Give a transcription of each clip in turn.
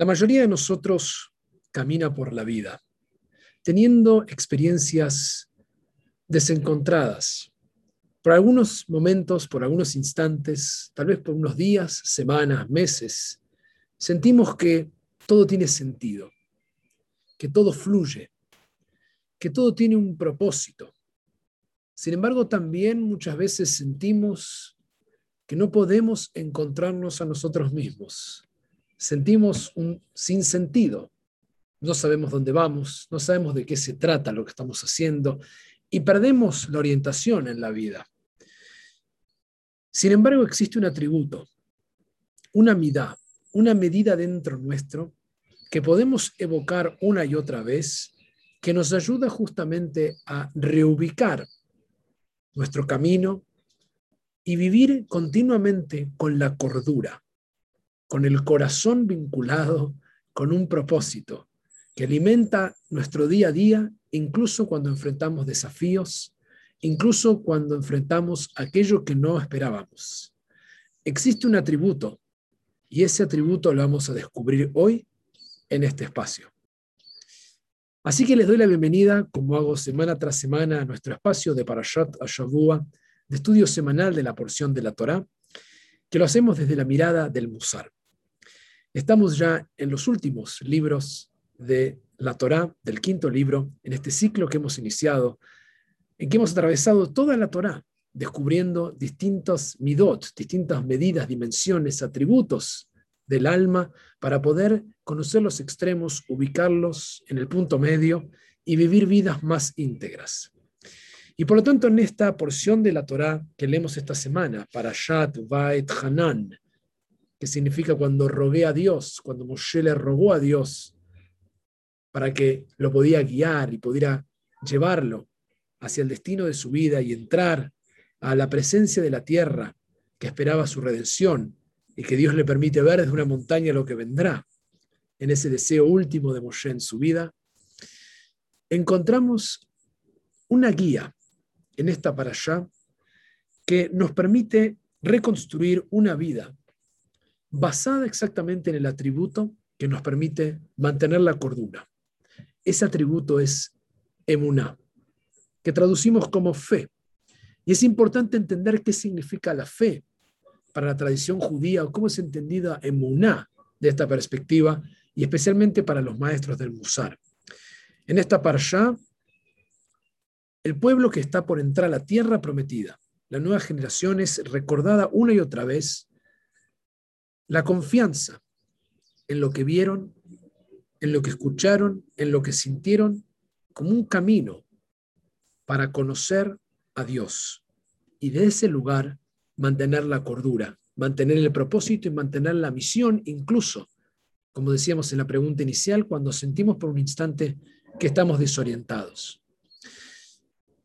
La mayoría de nosotros camina por la vida, teniendo experiencias desencontradas, por algunos momentos, por algunos instantes, tal vez por unos días, semanas, meses, sentimos que todo tiene sentido, que todo fluye, que todo tiene un propósito. Sin embargo, también muchas veces sentimos que no podemos encontrarnos a nosotros mismos. Sentimos un sinsentido. No sabemos dónde vamos, no sabemos de qué se trata lo que estamos haciendo y perdemos la orientación en la vida. Sin embargo, existe un atributo, una midá, una medida dentro nuestro que podemos evocar una y otra vez que nos ayuda justamente a reubicar nuestro camino, y vivir continuamente con la cordura, con el corazón vinculado con un propósito que alimenta nuestro día a día, incluso cuando enfrentamos desafíos, incluso cuando enfrentamos aquello que no esperábamos. Existe un atributo y ese atributo lo vamos a descubrir hoy en este espacio. Así que les doy la bienvenida, como hago semana tras semana, a nuestro espacio de Parashat Ashavua, de estudio semanal de la porción de la Torá, que lo hacemos desde la mirada del Musar. Estamos ya en los últimos libros de la Torá, del quinto libro, en este ciclo que hemos iniciado, en que hemos atravesado toda la Torá, descubriendo distintos midot, distintas medidas, dimensiones, atributos del alma, para poder conocer los extremos, ubicarlos en el punto medio y vivir vidas más íntegras. Y por lo tanto, en esta porción de la Torá que leemos esta semana, para Shat Vait Hanan, que significa cuando rogué a Dios, cuando Moshe le rogó a Dios para que lo podía guiar y pudiera llevarlo hacia el destino de su vida y entrar a la presencia de la tierra que esperaba su redención y que Dios le permite ver desde una montaña lo que vendrá. En ese deseo último de Moshe en su vida, encontramos una guía en esta para allá que nos permite reconstruir una vida basada exactamente en el atributo que nos permite mantener la cordura. Ese atributo es emuná, que traducimos como fe. Y es importante entender qué significa la fe para la tradición judía o cómo es entendida emuná de esta perspectiva y especialmente para los maestros del Musar. En esta parsha el pueblo que está por entrar a la tierra prometida, la nueva generación es recordada una y otra vez la confianza en lo que vieron, en lo que escucharon, en lo que sintieron, como un camino para conocer a Dios y de ese lugar mantener la cordura, mantener el propósito y mantener la misión, incluso, como decíamos en la pregunta inicial, cuando sentimos por un instante que estamos desorientados.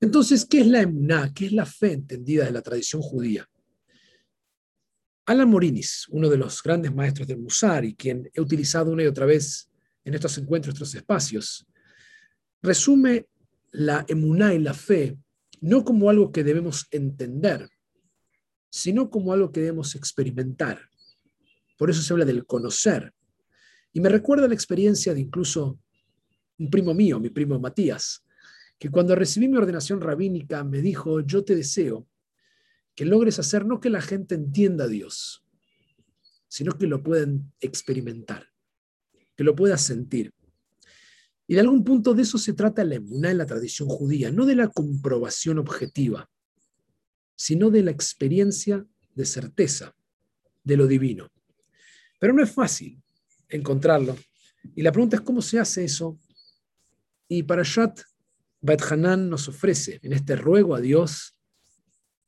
Entonces, ¿qué es la emuná? ¿Qué es la fe entendida de la tradición judía? Alan Morinis, uno de los grandes maestros del Musar y quien he utilizado una y otra vez en estos encuentros, estos espacios, resume la emuná y la fe no como algo que debemos entender, sino como algo que debemos experimentar. Por eso se habla del conocer. Y me recuerda la experiencia de incluso un primo mío, mi primo Matías, que cuando recibí mi ordenación rabínica me dijo, yo te deseo que logres hacer no que la gente entienda a Dios, sino que lo puedan experimentar, que lo puedan sentir. Y de algún punto de eso se trata la emuná en la tradición judía, no de la comprobación objetiva, sino de la experiencia de certeza de lo divino. Pero no es fácil encontrarlo. Y la pregunta es cómo se hace eso. Y para Shat Bet Hanan nos ofrece en este ruego a Dios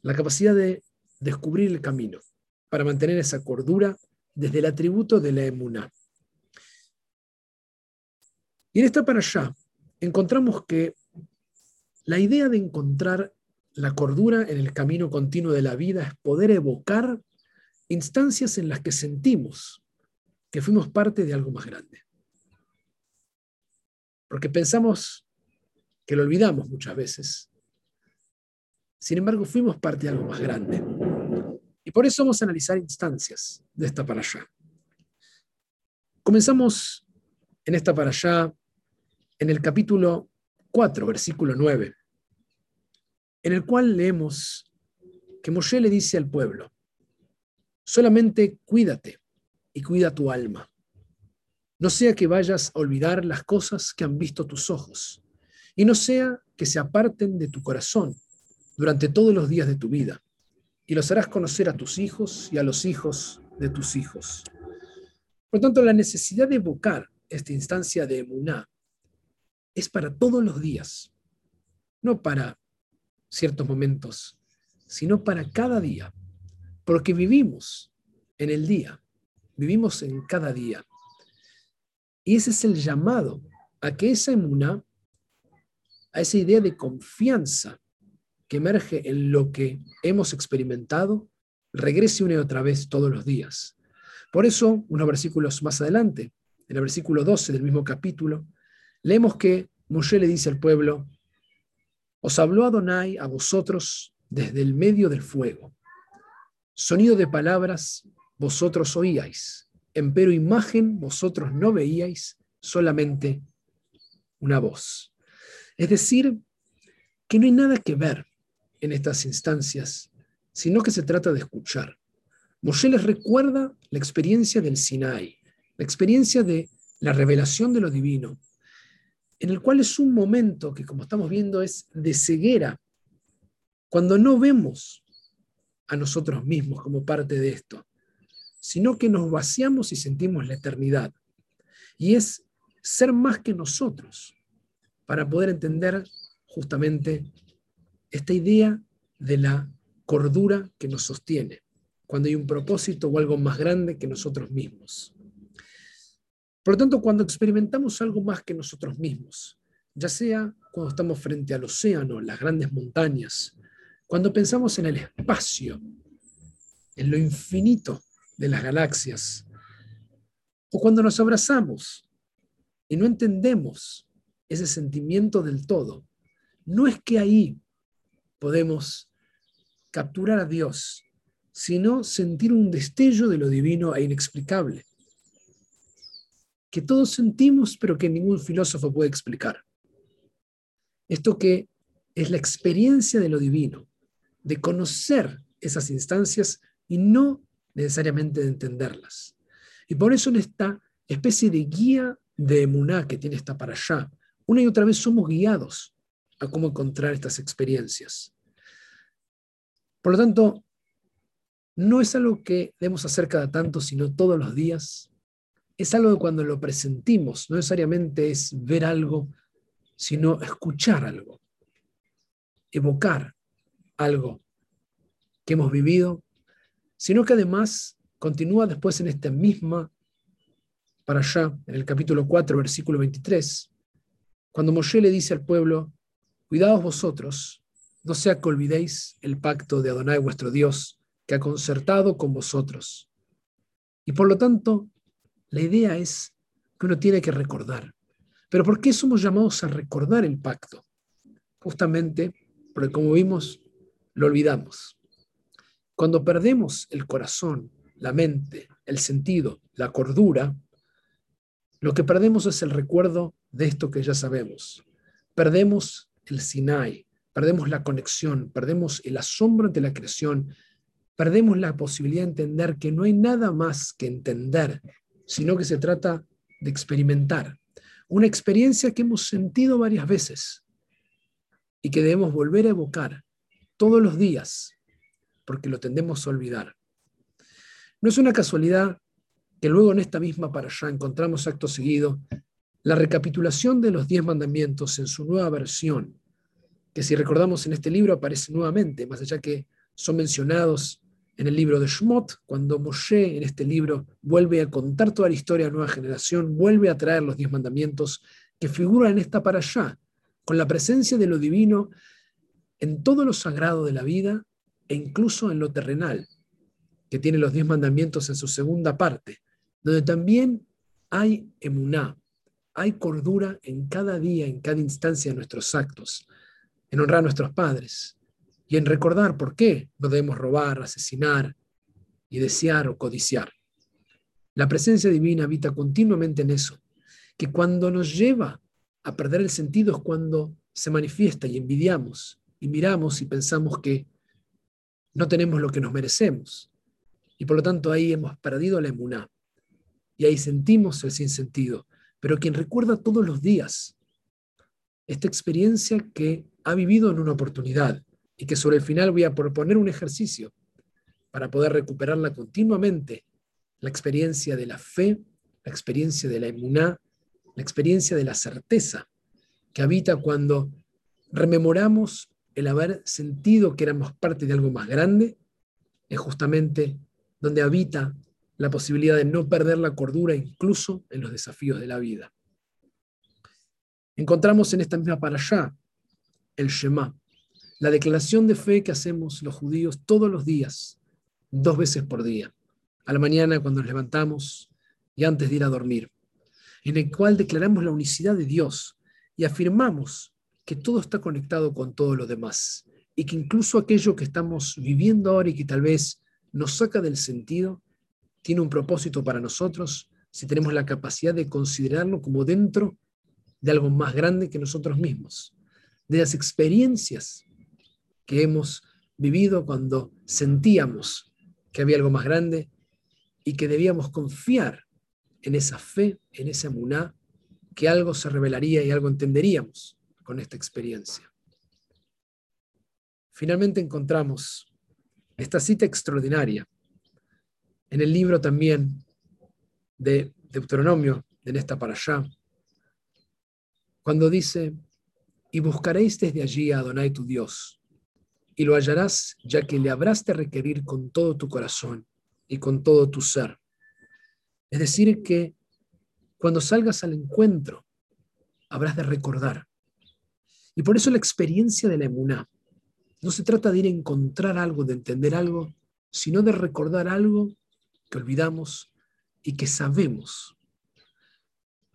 la capacidad de descubrir el camino para mantener esa cordura desde el atributo de la emuná. Y en esta para allá encontramos que la idea de encontrar la cordura en el camino continuo de la vida es poder evocar instancias en las que sentimos que fuimos parte de algo más grande. Porque pensamos que lo olvidamos muchas veces. Sin embargo, fuimos parte de algo más grande. Y por eso vamos a analizar instancias de esta para allá. Comenzamos en esta para allá, en el capítulo 4, versículo 9, en el cual leemos que Moshe le dice al pueblo, solamente cuídate y cuida tu alma. No sea que vayas a olvidar las cosas que han visto tus ojos, y no sea que se aparten de tu corazón durante todos los días de tu vida, y los harás conocer a tus hijos y a los hijos de tus hijos. Por tanto, la necesidad de evocar esta instancia de emuná es para todos los días, no para ciertos momentos, sino para cada día, porque vivimos en el día, vivimos en cada día. Y ese es el llamado a que esa emuná, a esa idea de confianza que emerge en lo que hemos experimentado, regrese una y otra vez todos los días. Por eso, unos versículos más adelante, en el versículo 12 del mismo capítulo, leemos que Moshe le dice al pueblo, os habló Adonai a vosotros desde el medio del fuego. Sonido de palabras vosotros oíais, empero imagen vosotros no veíais, solamente una voz. Es decir, que no hay nada que ver en estas instancias, sino que se trata de escuchar. Moshe les recuerda la experiencia del Sinai, la experiencia de la revelación de lo divino, en el cual es un momento que, como estamos viendo, es de ceguera, cuando no vemos a nosotros mismos como parte de esto, sino que nos vaciamos y sentimos la eternidad. Y es ser más que nosotros para poder entender justamente esta idea de la cordura que nos sostiene, cuando hay un propósito o algo más grande que nosotros mismos. Por lo tanto, cuando experimentamos algo más que nosotros mismos, ya sea cuando estamos frente al océano, las grandes montañas, cuando pensamos en el espacio, en lo infinito de las galaxias, o cuando nos abrazamos y no entendemos ese sentimiento del todo, no es que ahí podemos capturar a Dios, sino sentir un destello de lo divino e inexplicable que todos sentimos, pero que ningún filósofo puede explicar. Esto que es la experiencia de lo divino, de conocer esas instancias y no necesariamente de entenderlas. Y por eso en esta especie de guía de emuná que tiene esta para allá, una y otra vez somos guiados a cómo encontrar estas experiencias. Por lo tanto, no es algo que debemos hacer cada tanto, sino todos los días, es algo que cuando lo presentimos, no necesariamente es ver algo, sino escuchar algo, evocar algo que hemos vivido, sino que además continúa después en esta misma, para allá, en el capítulo 4, versículo 23, cuando Moshe le dice al pueblo, cuidaos vosotros, no sea que olvidéis el pacto de Adonai vuestro Dios, que ha concertado con vosotros. Y por lo tanto, la idea es que uno tiene que recordar. Pero ¿por qué somos llamados a recordar el pacto? Justamente porque como vimos, lo olvidamos. Cuando perdemos el corazón, la mente, el sentido, la cordura, lo que perdemos es el recuerdo de esto que ya sabemos. Perdemos el Sinai, perdemos la conexión, perdemos el asombro ante la creación, perdemos la posibilidad de entender que no hay nada más que entender sino que se trata de experimentar. Una experiencia que hemos sentido varias veces y que debemos volver a evocar todos los días, porque lo tendemos a olvidar. No es una casualidad que luego en esta misma para allá encontramos acto seguido la recapitulación de los diez mandamientos en su nueva versión, que si recordamos en este libro aparece nuevamente, más allá que son mencionados en el libro de Shmot, cuando Moshe en este libro vuelve a contar toda la historia a nueva generación, vuelve a traer los diez mandamientos que figuran en esta para allá, con la presencia de lo divino en todo lo sagrado de la vida e incluso en lo terrenal, que tiene los diez mandamientos en su segunda parte, donde también hay emuná, hay cordura en cada día, en cada instancia de nuestros actos, en honrar a nuestros padres, y en recordar por qué no debemos robar, asesinar y desear o codiciar. La presencia divina habita continuamente en eso, que cuando nos lleva a perder el sentido es cuando se manifiesta y envidiamos y miramos y pensamos que no tenemos lo que nos merecemos. Y por lo tanto ahí hemos perdido la emuná. Y ahí sentimos el sinsentido. Pero quien recuerda todos los días esta experiencia que ha vivido en una oportunidad y que sobre el final voy a proponer un ejercicio para poder recuperarla continuamente, la experiencia de la fe, la experiencia de la emuná, la experiencia de la certeza que habita cuando rememoramos el haber sentido que éramos parte de algo más grande, es justamente donde habita la posibilidad de no perder la cordura incluso en los desafíos de la vida. Encontramos en esta misma allá el Shema, la declaración de fe que hacemos los judíos todos los días, dos veces por día, a la mañana cuando nos levantamos y antes de ir a dormir, en el cual declaramos la unicidad de Dios y afirmamos que todo está conectado con todo lo demás y que incluso aquello que estamos viviendo ahora y que tal vez nos saca del sentido, tiene un propósito para nosotros si tenemos la capacidad de considerarlo como dentro de algo más grande que nosotros mismos, de las experiencias que hemos vivido cuando sentíamos que había algo más grande y que debíamos confiar en esa fe, en esa muná, que algo se revelaría y algo entenderíamos con esta experiencia. Finalmente encontramos esta cita extraordinaria en el libro también de Deuteronomio, en esta para allá, cuando dice, y buscaréis desde allí a Adonai tu Dios, y lo hallarás, ya que le habrás de requerir con todo tu corazón y con todo tu ser. Es decir, que cuando salgas al encuentro, habrás de recordar y por eso la experiencia de la emuná no se trata de ir a encontrar algo, de entender algo, sino de recordar algo que olvidamos y que sabemos.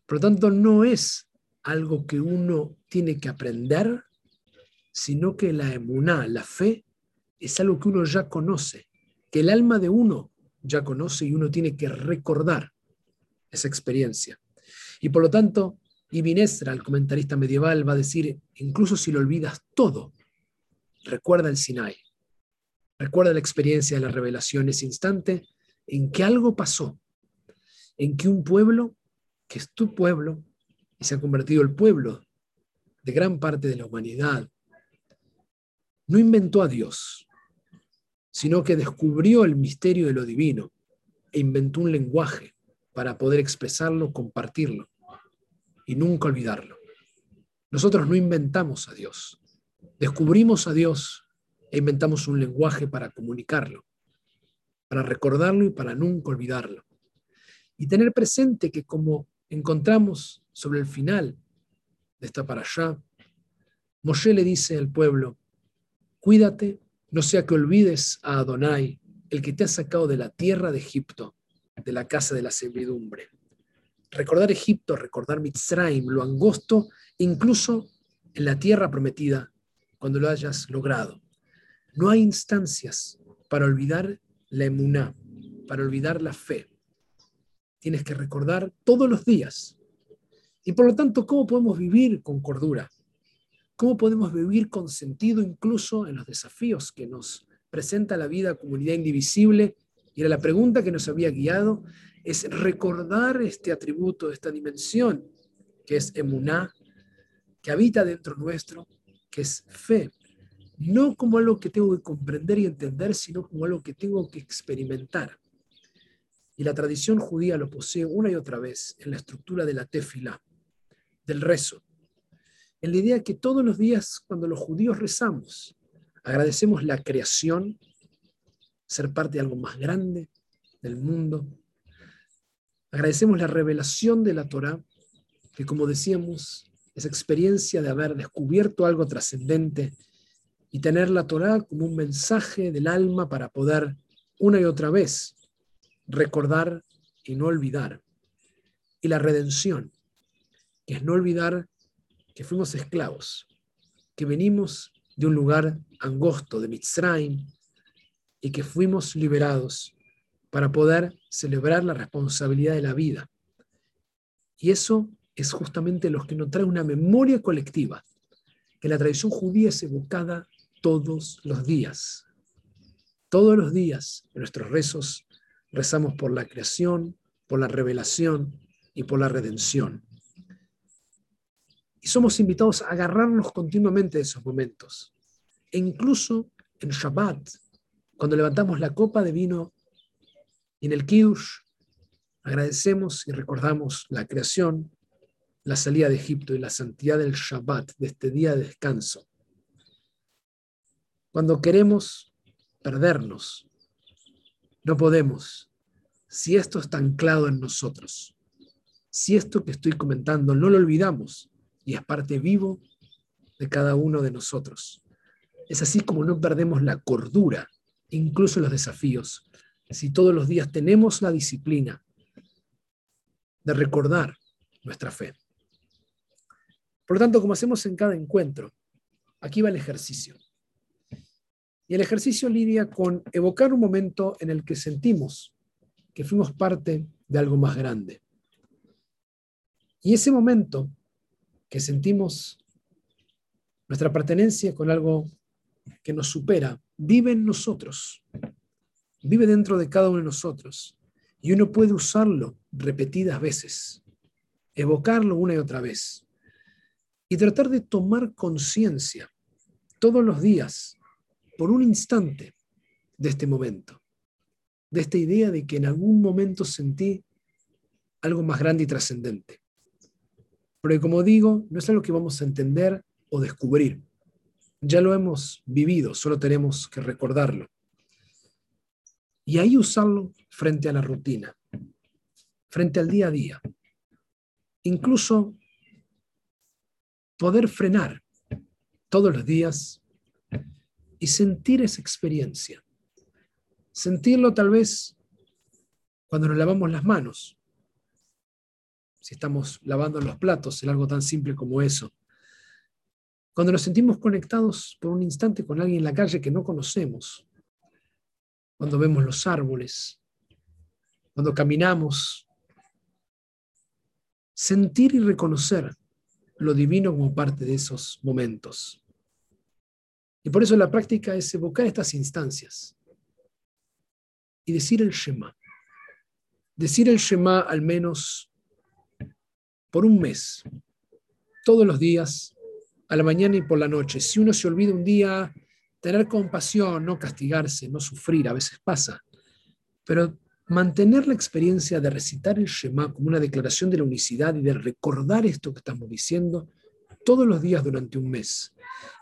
Por lo tanto, no es algo que uno tiene que aprender, sino que la emuná, la fe, es algo que uno ya conoce, que el alma de uno ya conoce y uno tiene que recordar esa experiencia. Y por lo tanto, y Vinestra, el comentarista medieval, va a decir, incluso si lo olvidas todo, recuerda el Sinai, recuerda la experiencia de la revelación, ese instante en que algo pasó, en que un pueblo, que es tu pueblo, y se ha convertido el pueblo de gran parte de la humanidad, no inventó a Dios, sino que descubrió el misterio de lo divino e inventó un lenguaje para poder expresarlo, compartirlo y nunca olvidarlo. Nosotros no inventamos a Dios, descubrimos a Dios e inventamos un lenguaje para comunicarlo, para recordarlo y para nunca olvidarlo. Y tener presente que como encontramos sobre el final de esta para allá, Moshe le dice al pueblo, cuídate, no sea que olvides a Adonai, el que te ha sacado de la tierra de Egipto, de la casa de la servidumbre recordar Egipto, recordar Mitzrayim, lo angosto, incluso en la tierra prometida, cuando lo hayas logrado. No hay instancias para olvidar la emuná, para olvidar la fe. Tienes que recordar todos los días. Y por lo tanto, ¿cómo podemos vivir con cordura? ¿Cómo podemos vivir con sentido incluso en los desafíos que nos presenta la vida comunidad indivisible? Y era la pregunta que nos había guiado es recordar este atributo, esta dimensión, que es emuná, que habita dentro nuestro, que es fe. No como algo que tengo que comprender y entender, sino como algo que tengo que experimentar. Y la tradición judía lo posee una y otra vez en la estructura de la tefila, del rezo. En la idea que todos los días, cuando los judíos rezamos, agradecemos la creación, ser parte de algo más grande del mundo, Agradecemos la revelación de la Torah, que como decíamos, esa experiencia de haber descubierto algo trascendente y tener la Torah como un mensaje del alma para poder una y otra vez recordar y no olvidar. Y la redención, que es no olvidar que fuimos esclavos, que venimos de un lugar angosto, de Mitzrayim, y que fuimos liberados para poder celebrar la responsabilidad de la vida. Y eso es justamente lo que nos trae una memoria colectiva, que la tradición judía es evocada todos los días. Todos los días en nuestros rezos rezamos por la creación, por la revelación y por la redención. Y somos invitados a agarrarnos continuamente de esos momentos. E incluso en Shabbat, cuando levantamos la copa de vino en el Kiddush, agradecemos y recordamos la creación, la salida de Egipto y la santidad del Shabbat, de este día de descanso. Cuando queremos perdernos, no podemos si esto está anclado en nosotros. Si esto que estoy comentando no lo olvidamos y es parte vivo de cada uno de nosotros. Es así como no perdemos la cordura, incluso en los desafíos, si todos los días tenemos la disciplina de recordar nuestra fe. Por lo tanto, como hacemos en cada encuentro, aquí va el ejercicio. Y el ejercicio lidia con evocar un momento en el que sentimos que fuimos parte de algo más grande. Y ese momento que sentimos nuestra pertenencia con algo que nos supera, vive en nosotros, vive dentro de cada uno de nosotros. Y uno puede usarlo repetidas veces, evocarlo una y otra vez, y tratar de tomar conciencia todos los días, por un instante, de este momento, de esta idea de que en algún momento sentí algo más grande y trascendente. Porque como digo, no es algo que vamos a entender o descubrir. Ya lo hemos vivido, solo tenemos que recordarlo. Y ahí usarlo frente a la rutina, frente al día a día. Incluso poder frenar todos los días y sentir esa experiencia. Sentirlo tal vez cuando nos lavamos las manos, si estamos lavando los platos, es algo tan simple como eso. Cuando nos sentimos conectados por un instante con alguien en la calle que no conocemos, cuando vemos los árboles, cuando caminamos, sentir y reconocer lo divino como parte de esos momentos. Y por eso la práctica es evocar estas instancias y decir el Shema. Decir el Shema al menos por un mes, todos los días, a la mañana y por la noche. Si uno se olvida un día, tener compasión, no castigarse, no sufrir, a veces pasa, pero mantener la experiencia de recitar el Shema como una declaración de la unicidad y de recordar esto que estamos diciendo todos los días durante un mes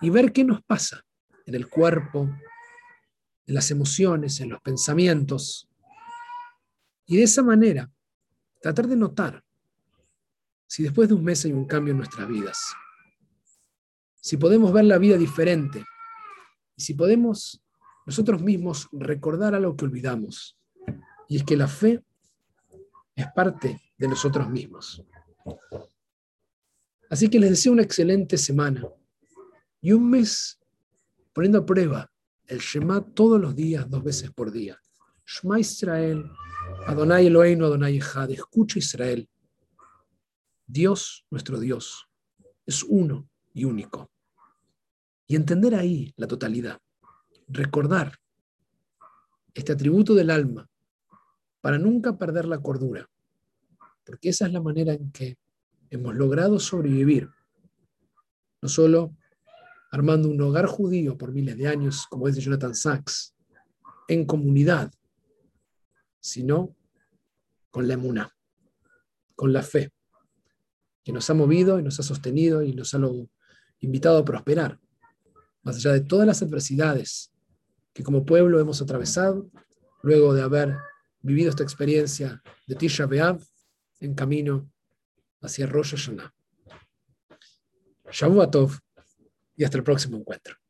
y ver qué nos pasa en el cuerpo, en las emociones, en los pensamientos. Y de esa manera, tratar de notar si después de un mes hay un cambio en nuestras vidas. Si podemos ver la vida diferente y si podemos nosotros mismos recordar algo que olvidamos y es que la fe es parte de nosotros mismos. Así que les deseo una excelente semana y un mes poniendo a prueba el Shema todos los días, dos veces por día. Shema Israel, Adonai Eloheinu, Adonai Echad, escucha Israel. Dios, nuestro Dios, es uno y único. Y entender ahí la totalidad, recordar este atributo del alma para nunca perder la cordura, porque esa es la manera en que hemos logrado sobrevivir, no solo armando un hogar judío por miles de años, como dice Jonathan Sachs, en comunidad, sino con la emuna, con la fe, que nos ha movido y nos ha sostenido y nos ha invitado a prosperar, más allá de todas las adversidades que como pueblo hemos atravesado, luego de haber vivido esta experiencia de Tisha B'Av en camino hacia Rosh Hashanah. Shavuot y hasta el próximo encuentro.